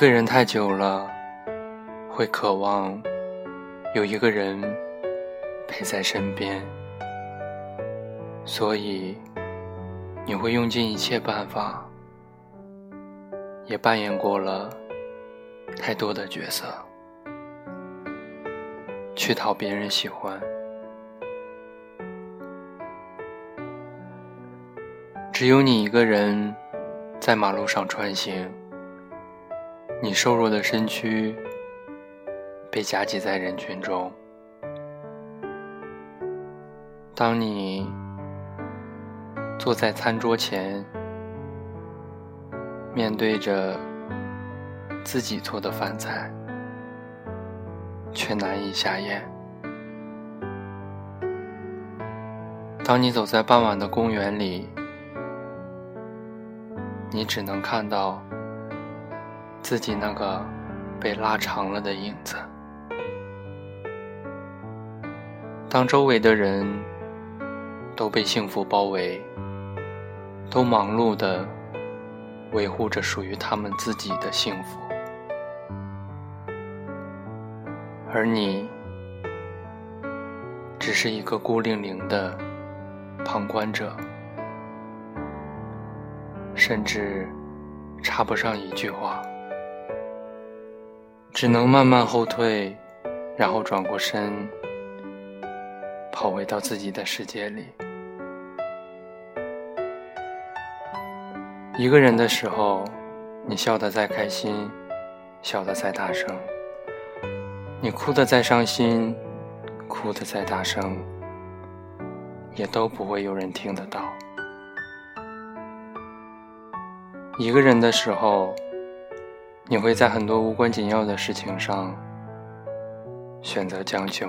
一个人太久了，会渴望有一个人陪在身边，所以你会用尽一切办法，也扮演过了太多的角色，去讨别人喜欢。只有你一个人在马路上穿行。你瘦弱的身躯被夹挤在人群中。当你坐在餐桌前，面对着自己做的饭菜，却难以下咽。当你走在傍晚的公园里，你只能看到。自己那个被拉长了的影子。当周围的人都被幸福包围，都忙碌的维护着属于他们自己的幸福，而你只是一个孤零零的旁观者，甚至插不上一句话。只能慢慢后退，然后转过身，跑回到自己的世界里。一个人的时候，你笑得再开心，笑得再大声；你哭得再伤心，哭得再大声，也都不会有人听得到。一个人的时候。你会在很多无关紧要的事情上选择将就，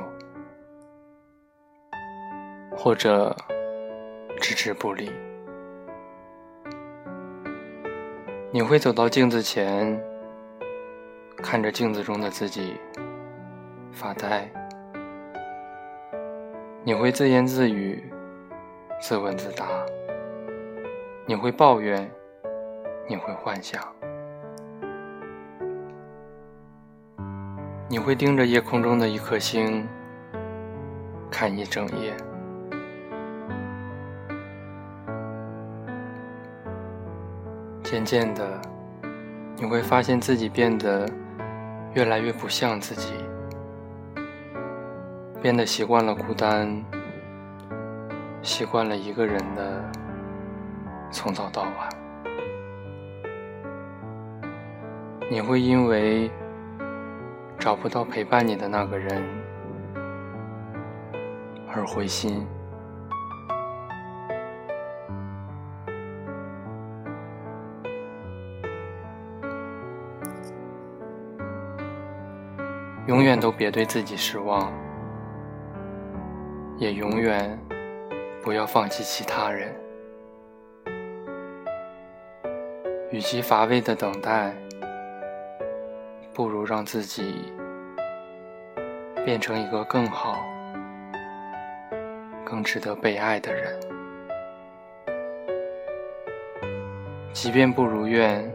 或者置之不理。你会走到镜子前，看着镜子中的自己发呆。你会自言自语，自问自答。你会抱怨，你会幻想。你会盯着夜空中的一颗星看一整夜，渐渐的，你会发现自己变得越来越不像自己，变得习惯了孤单，习惯了一个人的从早到晚，你会因为。找不到陪伴你的那个人，而灰心。永远都别对自己失望，也永远不要放弃其他人。与其乏味的等待。不如让自己变成一个更好、更值得被爱的人。即便不如愿，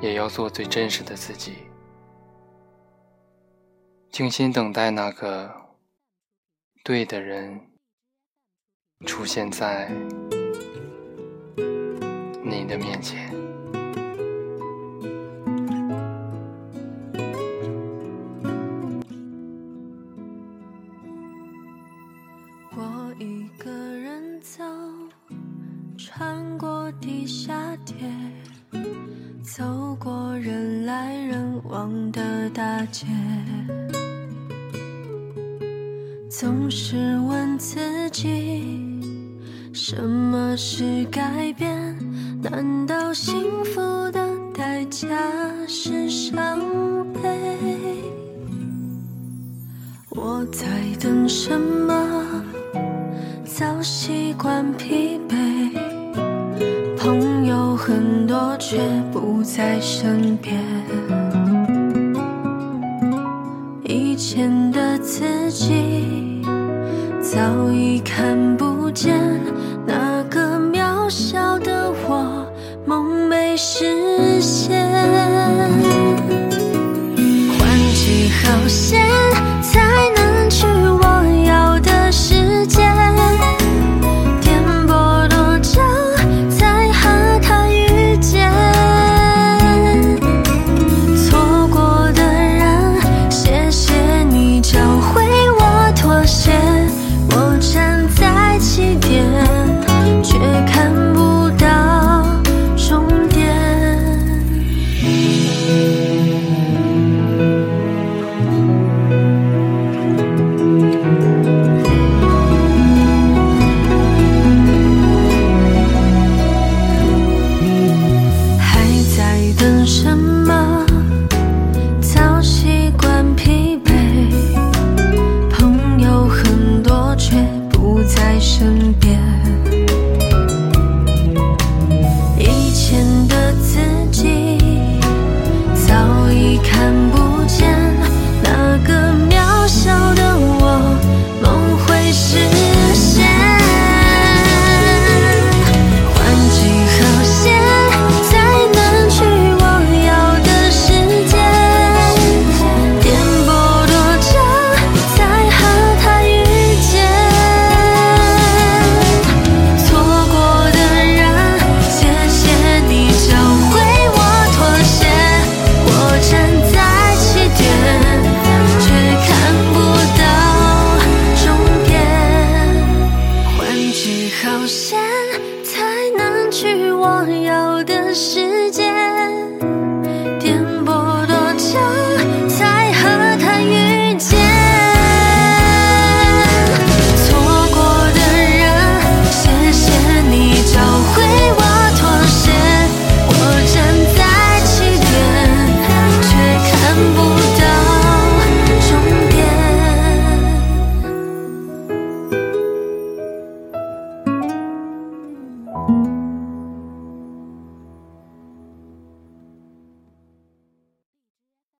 也要做最真实的自己，静心等待那个对的人出现在你的面前。人来人往的大街，总是问自己，什么是改变？难道幸福的代价是伤悲？我在等什么？早习惯疲惫，朋友有很多却不在身边。以前的自己早已看不见那个渺小的我梦没实现。换句好些